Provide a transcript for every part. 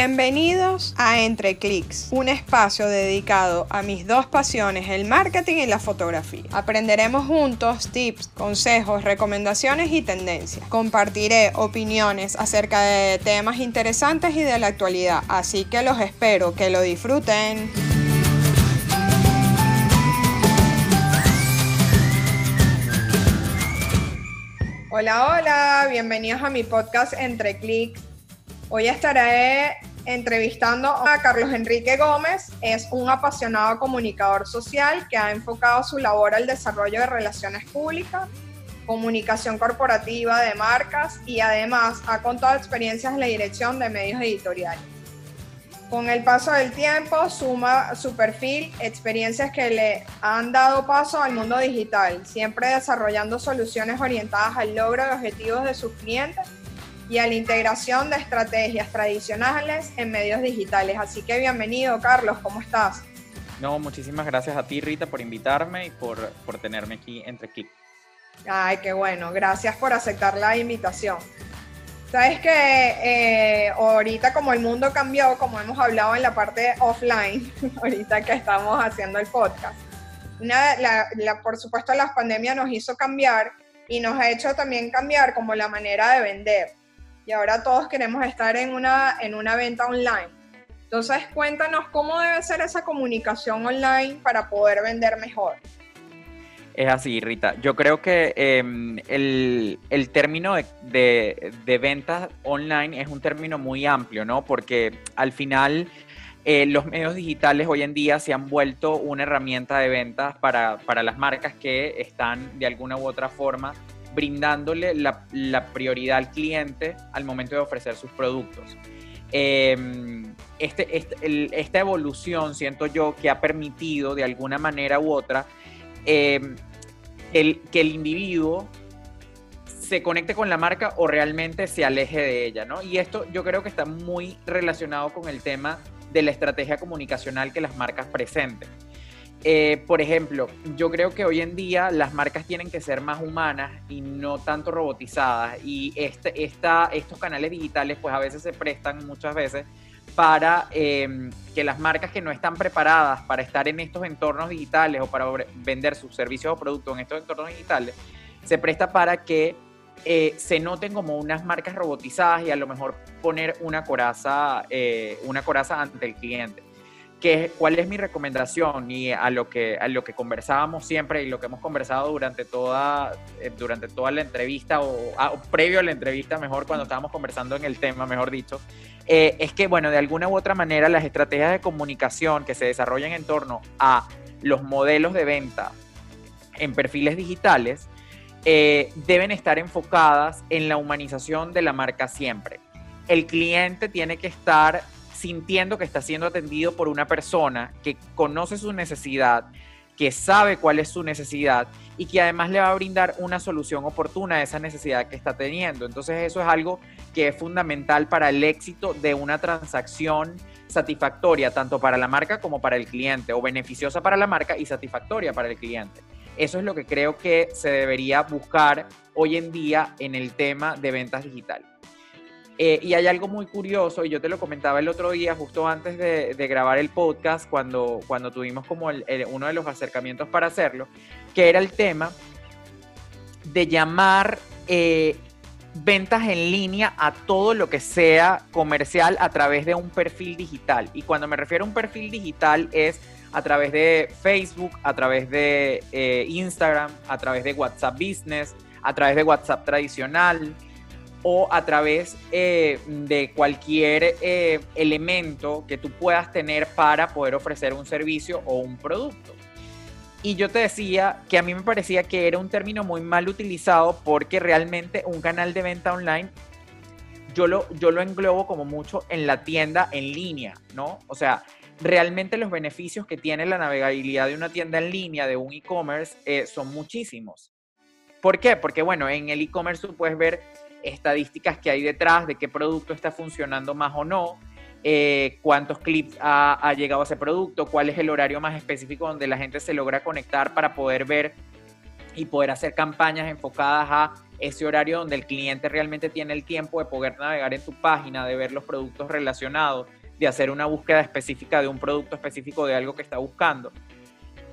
Bienvenidos a Entre Clics, un espacio dedicado a mis dos pasiones, el marketing y la fotografía. Aprenderemos juntos tips, consejos, recomendaciones y tendencias. Compartiré opiniones acerca de temas interesantes y de la actualidad, así que los espero que lo disfruten. Hola, hola, bienvenidos a mi podcast Entre Clics. Hoy estaré entrevistando a Carlos Enrique Gómez. Es un apasionado comunicador social que ha enfocado su labor al desarrollo de relaciones públicas, comunicación corporativa de marcas y además ha contado experiencias en la dirección de medios editoriales. Con el paso del tiempo suma su perfil experiencias que le han dado paso al mundo digital, siempre desarrollando soluciones orientadas al logro de objetivos de sus clientes y a la integración de estrategias tradicionales en medios digitales. Así que bienvenido, Carlos, ¿cómo estás? No, muchísimas gracias a ti, Rita, por invitarme y por, por tenerme aquí entre Click. Ay, qué bueno, gracias por aceptar la invitación. Sabes que eh, ahorita como el mundo cambió, como hemos hablado en la parte offline, ahorita que estamos haciendo el podcast, la, por supuesto la pandemia nos hizo cambiar y nos ha hecho también cambiar como la manera de vender y ahora todos queremos estar en una, en una venta online. Entonces, cuéntanos cómo debe ser esa comunicación online para poder vender mejor. Es así, Rita. Yo creo que em, el, el, término de, de, ventas online es un término muy amplio, ¿no? Porque al final eh, los medios digitales hoy en día se han vuelto una herramienta de ventas para, para las marcas que están de alguna u otra forma brindándole la, prioridad al cliente al momento de ofrecer sus productos. Em, este, este esta evolución siento yo que ha permitido de alguna manera u otra em, el, que el individuo se conecte con la marca o realmente se aleje de ella, ¿no? Y esto yo creo que está muy relacionado con el tema de la estrategia comunicacional que las marcas presenten. Eh, por ejemplo, yo creo que hoy en día las marcas tienen que ser más humanas y no tanto robotizadas. Y este, estos canales digitales, pues a veces se prestan muchas veces para em, que las marcas que no están preparadas para estar en estos entornos digitales o para vender sus servicios o productos en estos entornos digitales, se presta para que eh, se noten como unas marcas robotizadas y a lo mejor poner una coraza, eh, una coraza ante el cliente cuál es mi recomendación y a lo que a lo que conversábamos siempre y lo que hemos conversado durante toda eh, durante toda la entrevista o, previo a la entrevista mejor cuando estábamos conversando en el tema mejor dicho eh, es que bueno de alguna u otra manera las estrategias de comunicación que se desarrollan en torno a los modelos de venta en perfiles digitales eh, deben estar enfocadas en la humanización de la marca siempre. El cliente tiene que estar sintiendo que está siendo atendido por una persona que conoce su necesidad, que sabe cuál es su necesidad y que además le va a brindar una solución oportuna a esa necesidad que está teniendo. Entonces eso es algo que es fundamental para el éxito de una transacción satisfactoria tanto para la marca como para el cliente o beneficiosa para la marca y satisfactoria para el cliente. Eso es lo que creo que se debería buscar hoy en día en el tema de ventas digitales. Eh, y hay algo muy curioso, y yo te lo comentaba el otro día, justo antes de, grabar el podcast, cuando, cuando tuvimos como uno de los acercamientos para hacerlo, que era el tema de llamar eh, ventas en línea a todo lo que sea comercial a través de un perfil digital. Y cuando me refiero a un perfil digital es a través de Facebook, a través de eh, Instagram, a través de WhatsApp Business, a través de WhatsApp tradicional, o a través eh, de cualquier eh, elemento que tú puedas tener para poder ofrecer un servicio o un producto. Y yo te decía que a mí me parecía que era un término muy mal utilizado porque realmente un canal de venta online yo lo, yo lo englobo como mucho en la tienda en línea, ¿no? O sea, realmente los beneficios que tiene la navegabilidad de una tienda en línea, de un e-commerce, eh, son muchísimos. ¿Por qué? Porque, bueno, en el e-commerce tú puedes ver estadísticas que hay detrás de qué producto está funcionando más o no, eh, cuántos clips ha, llegado a ese producto, cuál es el horario más específico donde la gente se logra conectar para poder ver y poder hacer campañas enfocadas a ese horario donde el cliente realmente tiene el tiempo de poder navegar en tu página, de ver los productos relacionados, de hacer una búsqueda específica de un producto específico de algo que está buscando.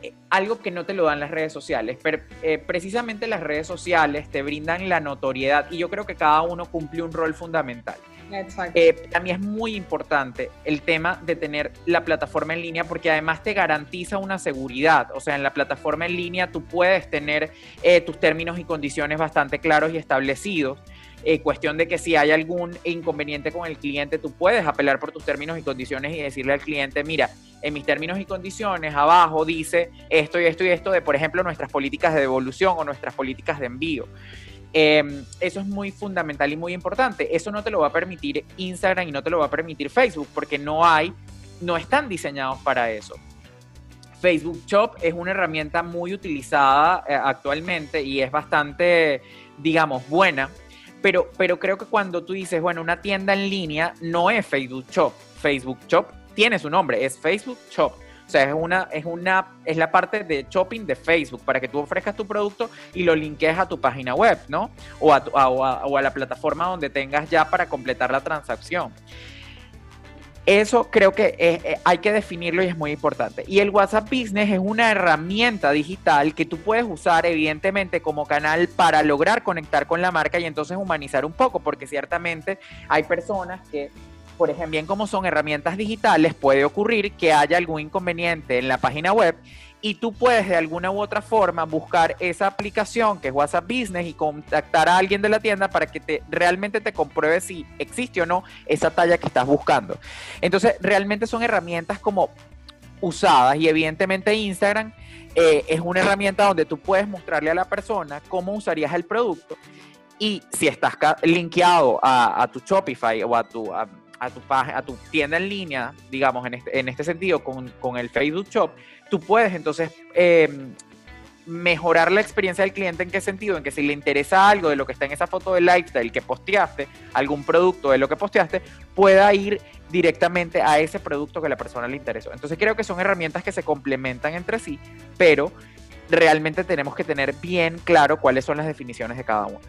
Eh, algo que no te lo dan las redes sociales, pero eh, precisamente las redes sociales te brindan la notoriedad y yo creo que cada uno cumple un rol fundamental. Eh, a mí es muy importante el tema de tener la plataforma en línea porque además te garantiza una seguridad. O sea, en la plataforma en línea tú puedes tener tus términos y condiciones bastante claros y establecidos. Cuestión de que si hay algún inconveniente con el cliente, tú puedes apelar por tus términos y condiciones y decirle al cliente, mira, en mis términos y condiciones, abajo dice esto y esto y esto de, por ejemplo, nuestras políticas de devolución o nuestras políticas de envío. Em, eso es muy fundamental y muy importante. Eso no te lo va a permitir Instagram y no te lo va a permitir Facebook porque no hay, no están diseñados para eso. Facebook Shop es una herramienta muy utilizada eh, actualmente y es bastante, digamos, buena. Pero, pero creo que cuando tú dices, bueno, una tienda en línea no es Facebook Shop. Facebook Shop tiene su nombre, es Facebook Shop. O sea, es una, es una, es la parte de shopping de Facebook para que tú ofrezcas tu producto y lo linkees a tu página web, ¿no? O a, o a, la plataforma donde tengas ya para completar la transacción. Eso creo que eh, hay que definirlo y es muy importante. Y el WhatsApp Business es una herramienta digital que tú puedes usar evidentemente como canal para lograr conectar con la marca y entonces humanizar un poco, porque ciertamente hay personas que por ejemplo, bien como son herramientas digitales, puede ocurrir que haya algún inconveniente en la página web y tú puedes de alguna u otra forma buscar esa aplicación que es WhatsApp Business y contactar a alguien de la tienda para que te realmente te compruebe si existe o no esa talla que estás buscando. Entonces, realmente son herramientas como usadas y evidentemente Instagram eh, es una herramienta donde tú puedes mostrarle a la persona cómo usarías el producto y si estás linkeado a, tu Shopify o a tu tu, a tu tienda en línea, digamos, en este, en este sentido, con, con, el Facebook Shop, tú puedes entonces em, mejorar la experiencia del cliente. ¿En qué sentido? En que si le interesa algo de lo que está en esa foto de lifestyle que posteaste, algún producto de lo que posteaste, pueda ir directamente a ese producto que la persona le interesó. Entonces creo que son herramientas que se complementan entre sí, pero realmente tenemos que tener bien claro cuáles son las definiciones de cada uno.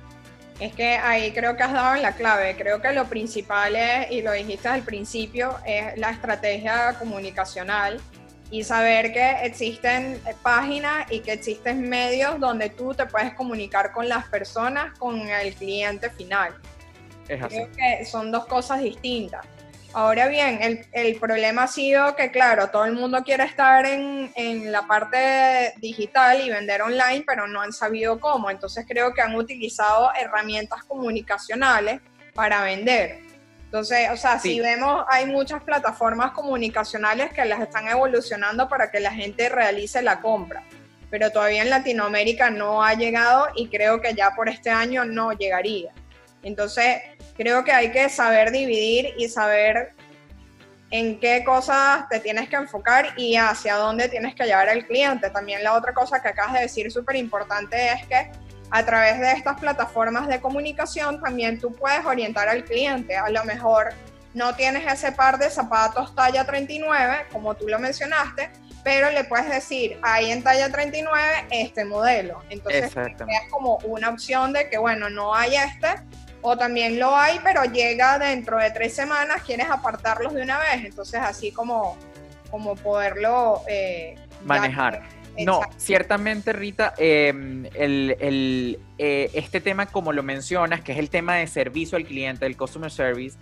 Es que ahí creo que has dado la clave. Creo que lo principal es, y lo dijiste al principio, es la estrategia comunicacional y saber que existen páginas y que existen medios donde tú te puedes comunicar con las personas, con el cliente final. Es así. Creo que son dos cosas distintas. Ahora bien, el, problema ha sido que, claro, todo el mundo quiere estar en, la parte digital y vender online, pero no han sabido cómo. Entonces creo que han utilizado herramientas comunicacionales para vender. Entonces, o sea, si vemos, hay muchas plataformas comunicacionales que las están evolucionando para que la gente realice la compra, pero todavía en Latinoamérica no ha llegado y creo que ya por este año no llegaría. Entonces, creo que hay que saber dividir y saber en qué cosas te tienes que enfocar y hacia dónde tienes que llevar al cliente. También la otra cosa que acabas de decir súper importante es que a través de estas plataformas de comunicación también tú puedes orientar al cliente. A lo mejor no tienes ese par de zapatos talla 39, como tú lo mencionaste, pero le puedes decir, hay en talla 39 este modelo. Entonces, es como una opción de que, bueno, no hay este, o también lo hay, pero llega dentro de tres semanas, quieres apartarlos de una vez, entonces así como, como poderlo eh, manejar. No, ciertamente Rita, em, el, eh, este tema como lo mencionas, que es el tema de servicio al cliente, el customer service,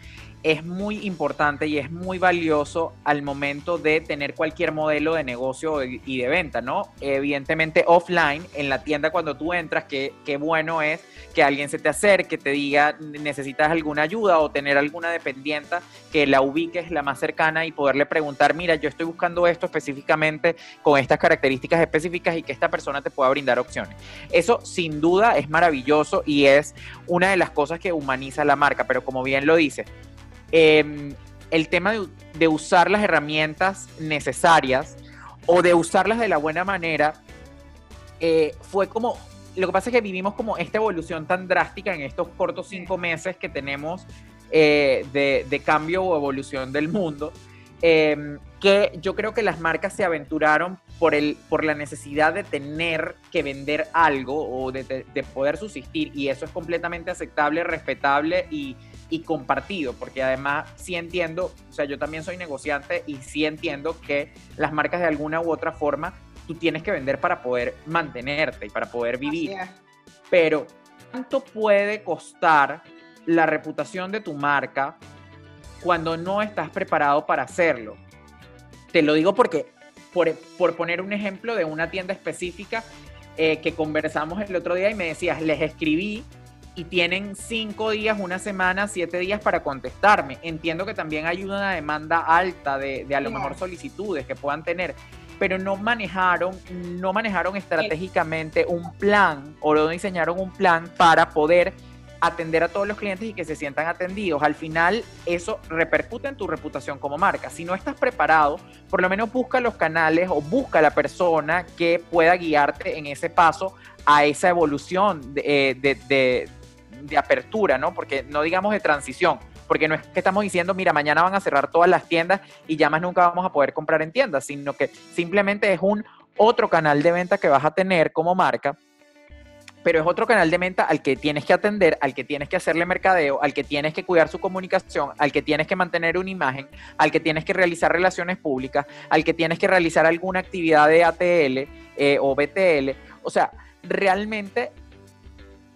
es muy importante y es muy valioso al momento de tener cualquier modelo de negocio y de venta, ¿no? Evidentemente offline, en la tienda cuando tú entras, qué, qué bueno es que alguien se te acerque, te diga necesitas alguna ayuda o tener alguna dependienta, que la ubiques la más cercana y poderle preguntar, mira, yo estoy buscando esto específicamente con estas características específicas y que esta persona te pueda brindar opciones. Eso sin duda es maravilloso y es una de las cosas que humaniza la marca, pero como bien lo dice, Em, el tema de, usar las herramientas necesarias o de usarlas de la buena manera eh, fue como, lo que pasa es que vivimos como esta evolución tan drástica en estos cortos cinco meses que tenemos eh, de, cambio o evolución del mundo. Em, que yo creo que las marcas se aventuraron por, el, por la necesidad de tener que vender algo o de, poder subsistir y eso es completamente aceptable, respetable y, y, compartido, porque además sí entiendo, o sea, yo también soy negociante y sí entiendo que las marcas de alguna u otra forma tú tienes que vender para poder mantenerte y para poder vivir. Pero, ¿cuánto puede costar la reputación de tu marca cuando no estás preparado para hacerlo? Te lo digo porque, por, poner un ejemplo de una tienda específica eh, que conversamos el otro día y me decías, les escribí y tienen cinco días, una semana, siete días para contestarme. Entiendo que también hay una demanda alta de, a lo mejor solicitudes que puedan tener, pero no manejaron, no manejaron estratégicamente un plan o no diseñaron un plan para poder atender a todos los clientes y que se sientan atendidos. Al final, eso repercute en tu reputación como marca. Si no estás preparado, por lo menos busca los canales o busca la persona que pueda guiarte en ese paso a esa evolución de, eh, de apertura, ¿no? Porque no digamos de transición, porque no es que estamos diciendo, mira, mañana van a cerrar todas las tiendas y ya más nunca vamos a poder comprar en tiendas, sino que simplemente es un otro canal de venta que vas a tener como marca pero es otro canal de venta al que tienes que atender, al que tienes que hacerle mercadeo, al que tienes que cuidar su comunicación, al que tienes que mantener una imagen, al que tienes que realizar relaciones públicas, al que tienes que realizar alguna actividad de ATL eh, o BTL. O sea, realmente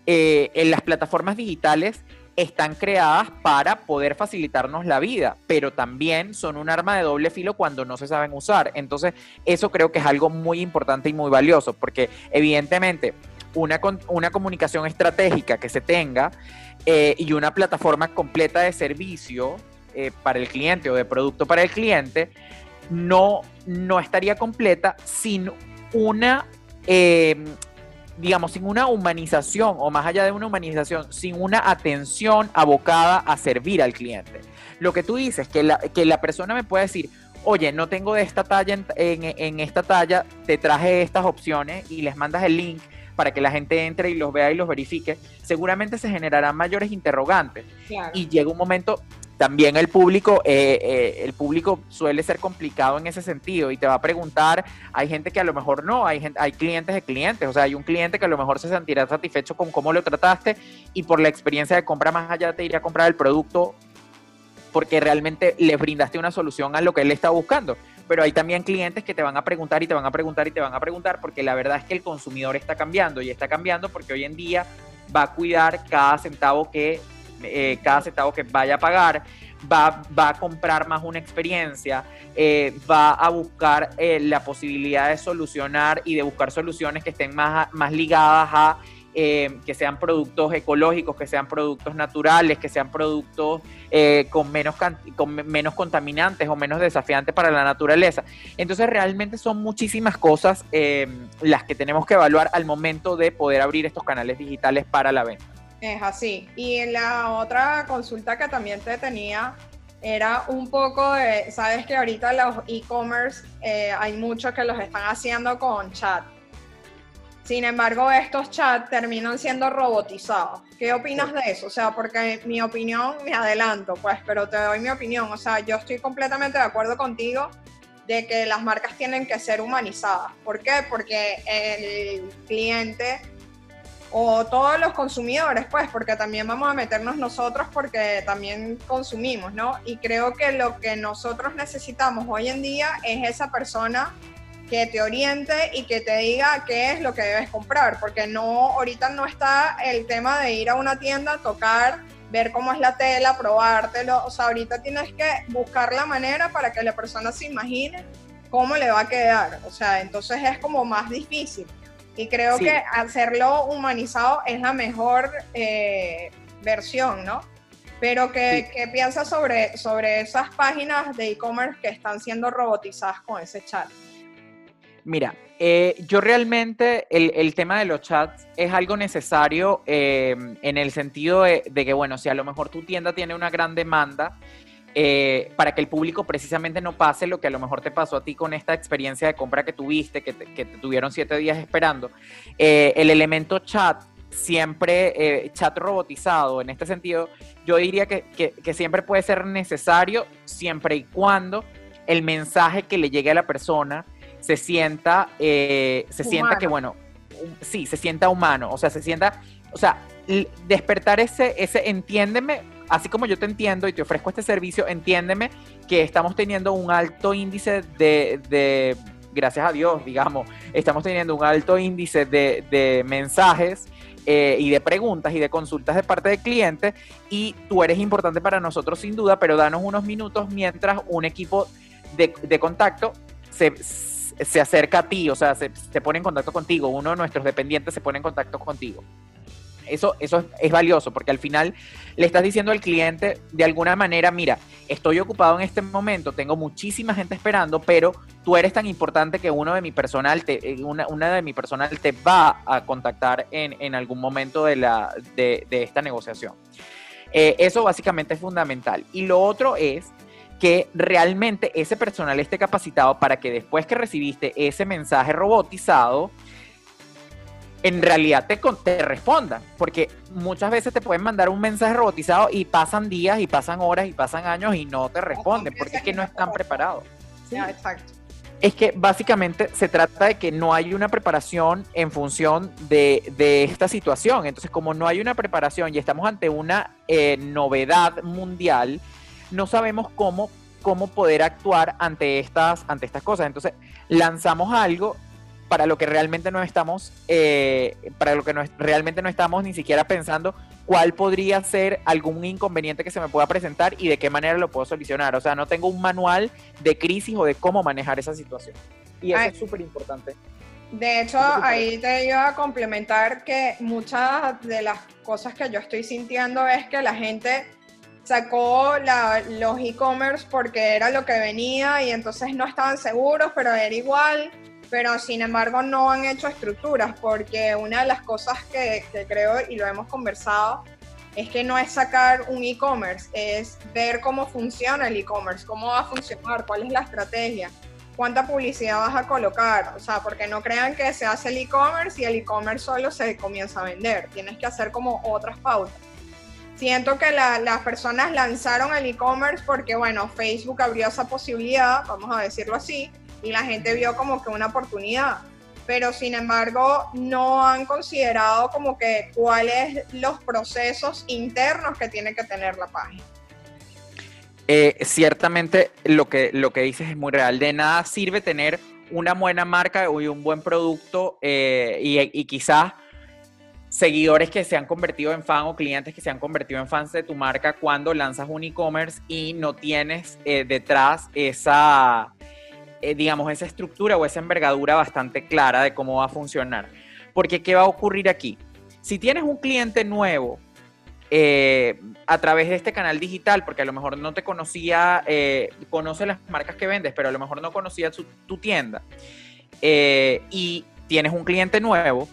eh, en las plataformas digitales están creadas para poder facilitarnos la vida, pero también son un arma de doble filo cuando no se saben usar. Entonces, eso creo que es algo muy importante y muy valioso, porque evidentemente una, una comunicación estratégica que se tenga eh, y una plataforma completa de servicio eh, para el cliente o de producto para el cliente, no, no estaría completa sin una, em, digamos, sin una humanización o más allá de una humanización, sin una atención abocada a servir al cliente. Lo que tú dices, que la, que la persona me puede decir, oye, no tengo de esta talla en, esta talla, te traje estas opciones y les mandas el link para que la gente entre y los vea y los verifique, seguramente se generarán mayores interrogantes. Y llega un momento, también el público, eh, eh, el público suele ser complicado en ese sentido y te va a preguntar, hay gente que a lo mejor no, hay, hay clientes de clientes, o sea, hay un cliente que a lo mejor se sentirá satisfecho con cómo lo trataste y por la experiencia de compra más allá te iría a comprar el producto porque realmente le brindaste una solución a lo que él está buscando pero hay también clientes que te van a preguntar y te van a preguntar y te van a preguntar porque la verdad es que el consumidor está cambiando y está cambiando porque hoy en día va a cuidar cada centavo que, eh, cada centavo que vaya a pagar, va, va a comprar más una experiencia, eh, va a buscar eh, la posibilidad de solucionar y de buscar soluciones que estén más, más ligadas a eh, que sean productos ecológicos, que sean productos naturales, que sean productos eh, con, menos con menos contaminantes o menos desafiantes para la naturaleza. Entonces realmente son muchísimas cosas eh, las que tenemos que evaluar al momento de poder abrir estos canales digitales para la venta. Es así. Y la otra consulta que también te tenía era un poco de, sabes que ahorita los e-commerce hay muchos que los están haciendo con chat. Sin embargo, estos chats terminan siendo robotizados. ¿Qué opinas de eso? O sea, porque mi opinión, me adelanto, pues, pero te doy mi opinión. O sea, yo estoy completamente de acuerdo contigo de que las marcas tienen que ser humanizadas. ¿Por qué? Porque el cliente o todos los consumidores, pues, porque también vamos a meternos nosotros porque también consumimos, ¿no? Y creo que lo que nosotros necesitamos hoy en día es esa persona que te oriente y que te diga qué es lo que debes comprar, porque no, ahorita no está el tema de ir a una tienda, tocar, ver cómo es la tela, probártelo, o sea, ahorita tienes que buscar la manera para que la persona se imagine cómo le va a quedar, o sea, entonces es como más difícil. Y creo que hacerlo humanizado es la mejor eh, versión, ¿no? Pero ¿qué, ¿qué piensas sobre, sobre esas páginas de e-commerce que están siendo robotizadas con ese chat? Mira, eh, yo realmente el, tema de los chats es algo necesario em, en el sentido de, que, bueno, si a lo mejor tu tienda tiene una gran demanda, eh, para que el público precisamente no pase lo que a lo mejor te pasó a ti con esta experiencia de compra que tuviste, que te, que tuvieron siete días esperando, eh, el elemento chat siempre, chat robotizado, en este sentido, yo diría que, que siempre puede ser necesario siempre y cuando el mensaje que le llegue a la persona se sienta, eh, se sienta que, bueno, sí, se sienta humano, o sea, se sienta, o sea, despertar ese, ese entiéndeme, así como yo te entiendo y te ofrezco este servicio, entiéndeme que estamos teniendo un alto índice de, gracias a Dios, digamos, estamos teniendo un alto índice de, mensajes eh, y de preguntas y de consultas de parte del cliente y tú eres importante para nosotros sin duda, pero danos unos minutos mientras un equipo de, contacto se, se, acerca a ti, o sea, se, se pone en contacto contigo, uno de nuestros dependientes se pone en contacto contigo. Eso, eso es, valioso porque al final le estás diciendo al cliente de alguna manera, mira, estoy ocupado en este momento, tengo muchísima gente esperando, pero tú eres tan importante que uno de mi personal, te, eh, una, de mi personal te va a contactar en, algún momento de, la, de, esta negociación. Eh, eso básicamente es fundamental. Y lo otro es que realmente ese personal esté capacitado para que después que recibiste ese mensaje robotizado, en realidad te, te respondan, porque muchas veces te pueden mandar un mensaje robotizado y pasan días y pasan horas y pasan años y no te responden, porque es que no están preparados. exacto. Es que básicamente se trata de que no hay una preparación en función de, esta situación. Entonces, como no hay una preparación y estamos ante una eh, novedad mundial, no sabemos cómo, cómo poder actuar ante estas, ante estas cosas. Entonces, lanzamos algo para lo que realmente no estamos, eh, para lo que no, realmente no estamos ni siquiera pensando cuál podría ser algún inconveniente que se me pueda presentar y de qué manera lo puedo solucionar. O sea, no tengo un manual de crisis o de cómo manejar esa situación. Y eso es súper importante. De hecho, ahí te iba a complementar que muchas de las cosas que yo estoy sintiendo es que la gente sacó los e-commerce porque era lo que venía y entonces no estaban seguros, pero era igual. Pero sin embargo no han hecho estructuras, porque una de las cosas que, creo y lo hemos conversado es que no es sacar un e-commerce, es ver cómo funciona el e-commerce, cómo va a funcionar, cuál es la estrategia, cuánta publicidad vas a colocar, o sea, porque no crean que se hace el e-commerce y el e-commerce solo se comienza a vender, tienes que hacer como otras pautas. Siento que las personas lanzaron el e-commerce porque, bueno, Facebook abrió esa posibilidad, vamos a decirlo así, y la gente vio como que una oportunidad. Pero sin embargo, no han considerado como que cuáles los procesos internos que tiene que tener la página. Eh, ciertamente lo que, lo que dices es muy real. De nada sirve tener una buena marca y un buen producto eh, y, quizás seguidores que se han convertido en fan o clientes que se han convertido en fans de tu marca cuando lanzas un e-commerce y no tienes eh, detrás esa, eh, digamos, esa estructura o esa envergadura bastante clara de cómo va a funcionar. Porque, ¿qué va a ocurrir aquí? Si tienes un cliente nuevo eh, a través de este canal digital, porque a lo mejor no te conocía, eh, conoce las marcas que vendes, pero a lo mejor no conocía tu tienda, y tienes un cliente nuevo,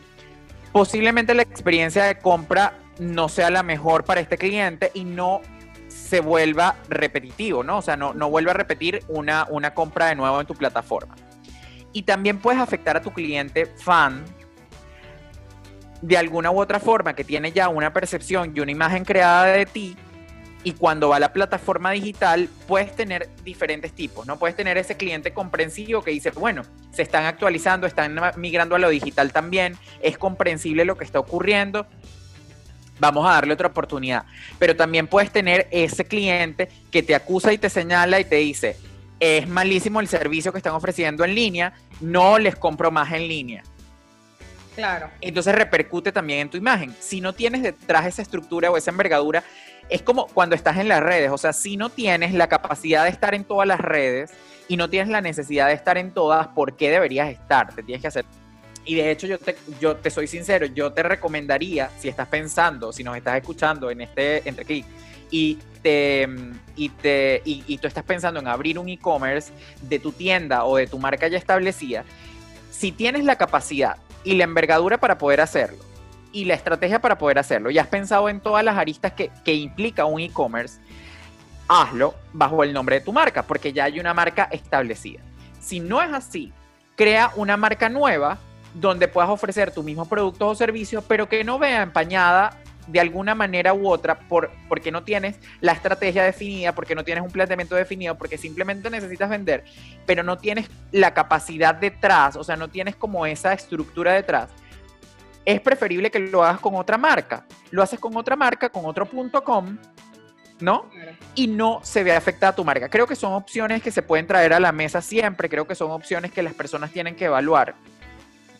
posiblemente la experiencia de compra no sea la mejor para este cliente y no se vuelva repetitivo, ¿no? O sea, no, no vuelva a repetir una, una compra de nuevo en tu plataforma. Y también puedes afectar a tu cliente fan de alguna u otra forma que tiene ya una percepción y una imagen creada de ti y cuando va a la plataforma digital puedes tener diferentes tipos, ¿no? Puedes tener ese cliente comprensivo que dice, bueno, se están actualizando, están migrando a lo digital también, es comprensible lo que está ocurriendo, vamos a darle otra oportunidad. Pero también puedes tener ese cliente que te acusa y te señala y te dice, es malísimo el servicio que están ofreciendo en línea, no les compro más en línea. Claro. Entonces repercute también en tu imagen. Si no tienes detrás esa estructura o esa envergadura, es como cuando estás en las redes, o sea, si no tienes la capacidad de estar en todas las redes y no tienes la necesidad de estar en todas, ¿por qué deberías estar? Te tienes que hacer y de hecho yo te, yo te soy sincero, yo te recomendaría, si estás pensando, si nos estás escuchando en este entre clic y te, y, te, y, tú estás pensando en abrir un e-commerce de tu tienda o de tu marca ya establecida, si tienes la capacidad y la envergadura para poder hacerlo y la estrategia para poder hacerlo y has pensado en todas las aristas que, que implica un e-commerce, hazlo bajo el nombre de tu marca porque ya hay una marca establecida. Si no es así, crea una marca nueva donde puedas ofrecer tu mismo producto o servicio, pero que no vea empañada de alguna manera u otra por, porque no tienes la estrategia definida, porque no tienes un planteamiento definido, porque simplemente necesitas vender, pero no tienes la capacidad detrás, o sea, no tienes como esa estructura detrás, es preferible que lo hagas con otra marca. Lo haces con otra marca, con otro punto com, ¿no? Y no se ve afectada tu marca. Creo que son opciones que se pueden traer a la mesa siempre, creo que son opciones que las personas tienen que evaluar.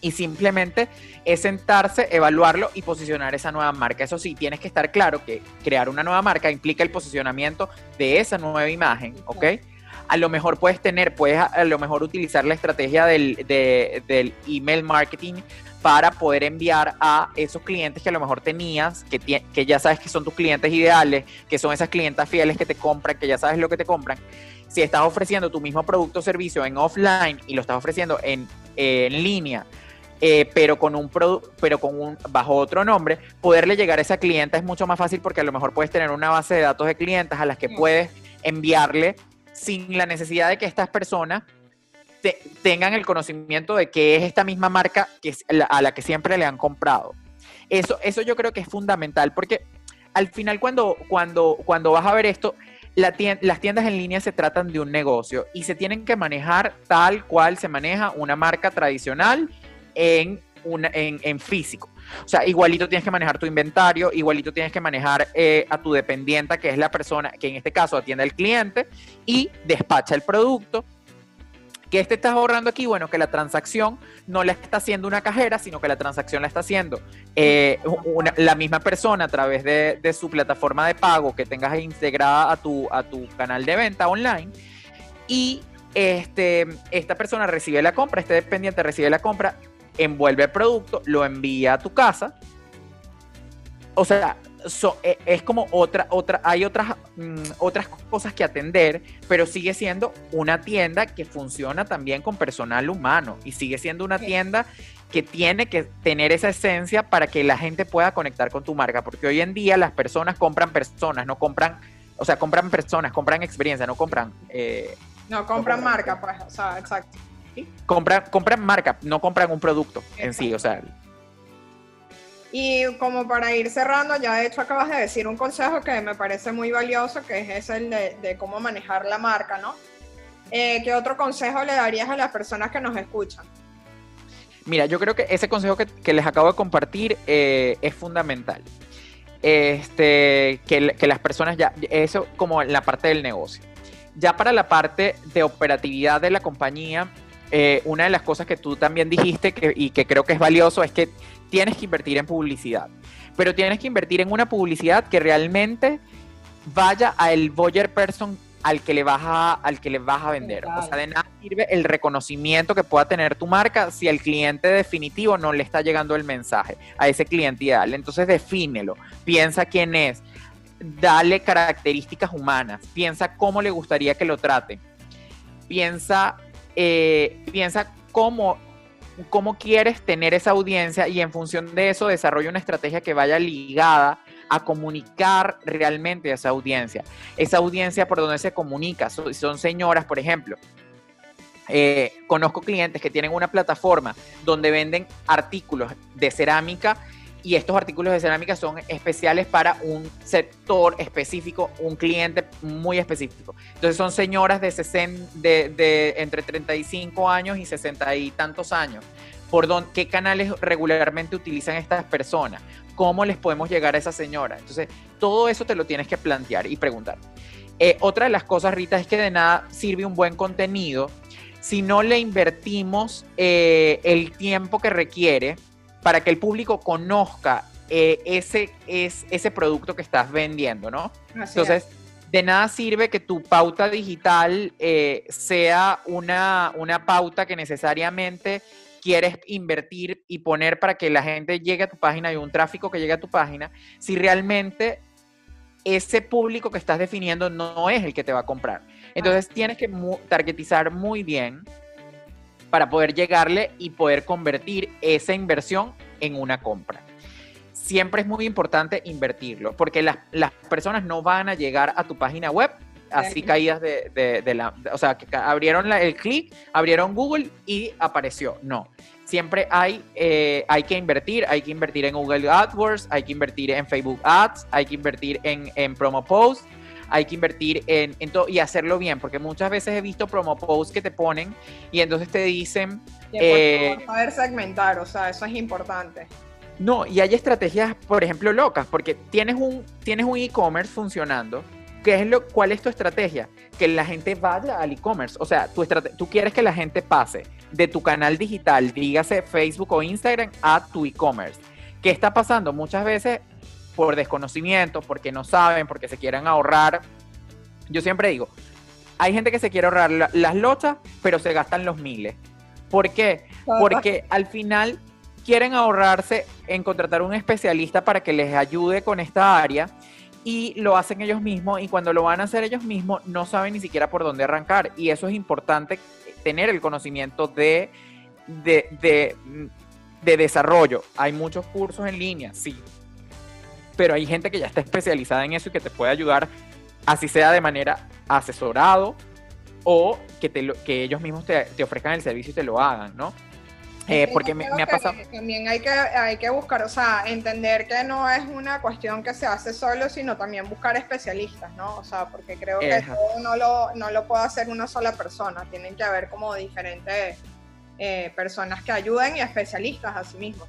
Y simplemente es sentarse, evaluarlo y posicionar esa nueva marca. Eso sí, tienes que estar claro que crear una nueva marca implica el posicionamiento de esa nueva imagen, ¿ok? A lo mejor puedes tener, puedes a lo mejor utilizar la estrategia del, del email marketing para poder enviar a esos clientes que a lo mejor tenías, que, que ya sabes que son tus clientes ideales, que son esas clientas fieles que te compran, que ya sabes lo que te compran. Si estás ofreciendo tu mismo producto o servicio en offline y lo estás ofreciendo en, en línea, eh, pero con un pero con un bajo otro nombre, poderle llegar a esa clienta es mucho más fácil porque a lo mejor puedes tener una base de datos de clientes a las que puedes enviarle sin la necesidad de que estas personas tengan el conocimiento de que es esta misma marca que es a la que siempre le han comprado. Eso, eso yo creo que es fundamental porque al final cuando, cuando, cuando vas a ver esto, las tiendas en línea se tratan de un negocio y se tienen que manejar tal cual se maneja una marca tradicional en, una, en, físico. O sea, igualito tienes que manejar tu inventario, igualito tienes que manejar eh, a tu dependiente, que es la persona que en este caso atiende al cliente y despacha el producto ¿Qué te estás ahorrando aquí? Bueno, que la transacción no la está haciendo una cajera, sino que la transacción la está haciendo eh, la misma persona a través de, su plataforma de pago que tengas integrada a tu, a tu canal de venta online. Y este, esta persona recibe la compra, este dependiente recibe la compra, envuelve el producto, lo envía a tu casa. O sea, e, es como otra, otra, hay otras, mm, otras cosas que atender, pero sigue siendo una tienda que funciona también con personal humano y sigue siendo una tienda que tiene que tener esa esencia para que la gente pueda conectar con tu marca, porque hoy en día las personas compran personas, no compran, o sea, compran personas, compran experiencia, no compran... Eh, no compran marca, pues, o sea, exacto. Compran, compran marca, no compran un producto en sí, o sea, y como para ir cerrando, ya de hecho acabas de decir un consejo que me parece muy valioso, que es el de, cómo manejar la marca, ¿no? Eh, ¿Qué otro consejo le darías a las personas que nos escuchan? Mira, yo creo que ese consejo que, les acabo de compartir eh, es fundamental. Este, que, las personas ya, eso como en la parte del negocio. Ya para la parte de operatividad de la compañía, eh, una de las cosas que tú también dijiste y que creo que es valioso es que tienes que invertir en publicidad. Pero tienes que invertir en una publicidad que realmente vaya al buyer person al que le vas a, al que le vas a vender. O sea, de nada sirve el reconocimiento que pueda tener tu marca si el cliente definitivo no le está llegando el mensaje a ese cliente ideal. Entonces defínelo, piensa quién es, dale características humanas, piensa cómo le gustaría que lo trate, piensa, eh, piensa cómo cómo quieres tener esa audiencia y en función de eso desarrolla una estrategia que vaya ligada a comunicar realmente a esa audiencia. Esa audiencia por donde se comunica, son, señoras, por ejemplo. Eh, conozco clientes que tienen una plataforma donde venden artículos de cerámica y estos artículos de cerámica son especiales para un sector específico, un cliente muy específico. Entonces son señoras de, 60, de, entre 35 años y 60 y tantos años. ¿Por dónde, qué canales regularmente utilizan estas personas? ¿Cómo les podemos llegar a esa señora? Entonces, todo eso te lo tienes que plantear y preguntar. Eh, otra de las cosas, Rita, es que de nada sirve un buen contenido si no le invertimos eh, el tiempo que requiere para que el público conozca eh, ese, es, ese producto que estás vendiendo, ¿no? Entonces, de nada sirve que tu pauta digital eh, sea una, una pauta que necesariamente quieres invertir y poner para que la gente llegue a tu página y un tráfico que llegue a tu página, si realmente ese público que estás definiendo no es el que te va a comprar. Entonces tienes que targetizar muy bien para poder llegarle y poder convertir esa inversión en una compra. Siempre es muy importante invertirlo, porque las, personas no van a llegar a tu página web así caídas de, la, o sea, que abrieron el clic, abrieron Google y apareció. No, siempre hay, eh, hay que invertir, hay que invertir en Google AdWords, hay que invertir en Facebook Ads, hay que invertir en, en promo posts, hay que invertir en, en todo y hacerlo bien, porque muchas veces he visto promo posts que te ponen y entonces te dicen... Eh, saber segmentar, o sea, eso es importante. No, y hay estrategias, por ejemplo, locas, porque tienes un tienes un e-commerce funcionando. ¿Qué es lo, ¿Cuál es tu estrategia? Que la gente vaya al e-commerce. O sea, tu tú quieres que la gente pase de tu canal digital, dígase Facebook o Instagram, a tu e-commerce. ¿Qué está pasando? Muchas veces por desconocimiento, porque no saben, porque se quieren ahorrar. Yo siempre digo, hay gente que se quiere ahorrar las lochas, pero se gastan los miles. ¿Por qué? Porque al final quieren ahorrarse en contratar un especialista para que les ayude con esta área y lo hacen ellos mismos y cuando lo van a hacer ellos mismos no saben ni siquiera por dónde arrancar y eso es importante tener el conocimiento de, de, de, desarrollo. Hay muchos cursos en línea, sí, pero hay gente que ya está especializada en eso y que te puede ayudar, así sea de manera asesorado o que, te que ellos mismos te, te ofrezcan el servicio y te lo hagan, ¿no? Eh, porque me, ha pasado. También hay que, hay que buscar, o sea, entender que no es una cuestión que se hace solo, sino también buscar especialistas, ¿no? O sea, porque creo que todo no lo, no lo puede hacer una sola persona, tienen que haber como diferentes eh, personas que ayuden y especialistas a sí mismos.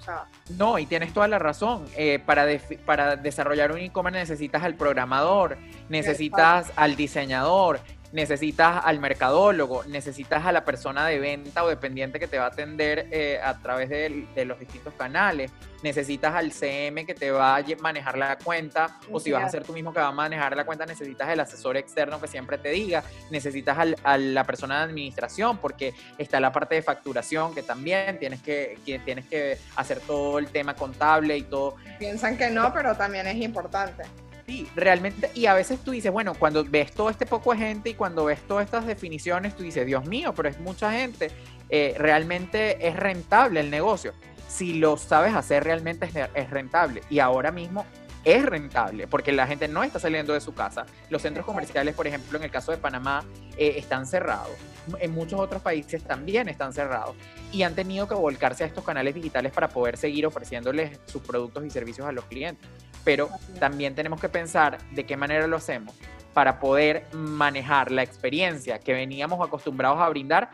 No, y tienes toda la razón. Eh, para, para desarrollar un e-commerce necesitas al programador, necesitas al diseñador, necesitas al mercadólogo, necesitas a la persona de venta o dependiente que te va a atender eh, a través de, los distintos canales, necesitas al CM que te va a manejar la cuenta, o si vas a ser tú mismo que va a manejar la cuenta, necesitas el asesor externo que siempre te diga, necesitas a la persona de administración, porque está la parte de facturación que también tienes que, que, tienes que hacer todo el tema contable y todo. Piensan que no, pero también es importante. Sí, realmente, y a veces tú dices, bueno, cuando ves todo este poco de gente y cuando ves todas estas definiciones, tú dices, Dios mío, pero es mucha gente, eh, realmente es rentable el negocio. Si lo sabes hacer, realmente es, rentable. Y ahora mismo es rentable porque la gente no está saliendo de su casa. Los centros comerciales, por ejemplo, en el caso de Panamá, eh, están cerrados. En muchos otros países también están cerrados y han tenido que volcarse a estos canales digitales para poder seguir ofreciéndoles sus productos y servicios a los clientes pero también tenemos que pensar de qué manera lo hacemos para poder manejar la experiencia que veníamos acostumbrados a brindar,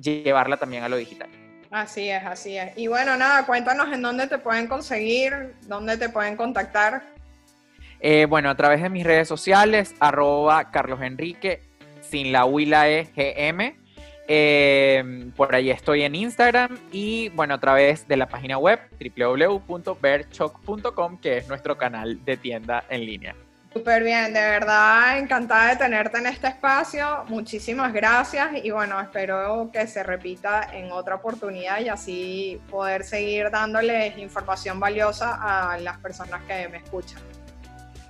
llevarla también a lo digital. Así es, así es. Y bueno, nada, cuéntanos en dónde te pueden conseguir, dónde te pueden contactar. Eh, bueno, a través de mis redes sociales, arroba Carlos Enrique, sin la huila E GM. Eh, por ahí estoy en Instagram y bueno, a través de la página web www.berchoc.com, que es nuestro canal de tienda en línea. Súper bien, de verdad encantada de tenerte en este espacio. Muchísimas gracias y bueno, espero que se repita en otra oportunidad y así poder seguir dándoles información valiosa a las personas que me escuchan.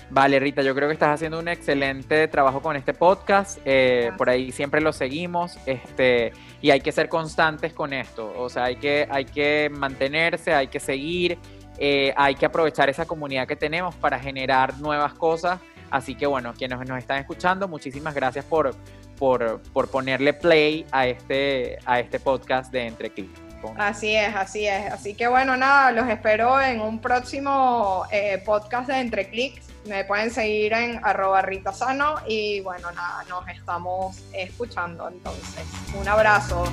Vale, Rita, yo creo que estás haciendo un excelente trabajo con este podcast. Eh, por ahí siempre lo seguimos este, y hay que ser constantes con esto. O sea, hay que, hay que mantenerse, hay que seguir, eh, hay que aprovechar esa comunidad que tenemos para generar nuevas cosas. Así que bueno, quienes nos están escuchando, muchísimas gracias por, por, ponerle play a este, a este podcast de Entre Clics. Así es, así es. Así que bueno, nada, los espero en un próximo eh, podcast de Entre Clics. Me pueden seguir en arroba Rita Sano y bueno, nada, nos estamos escuchando entonces. Un abrazo.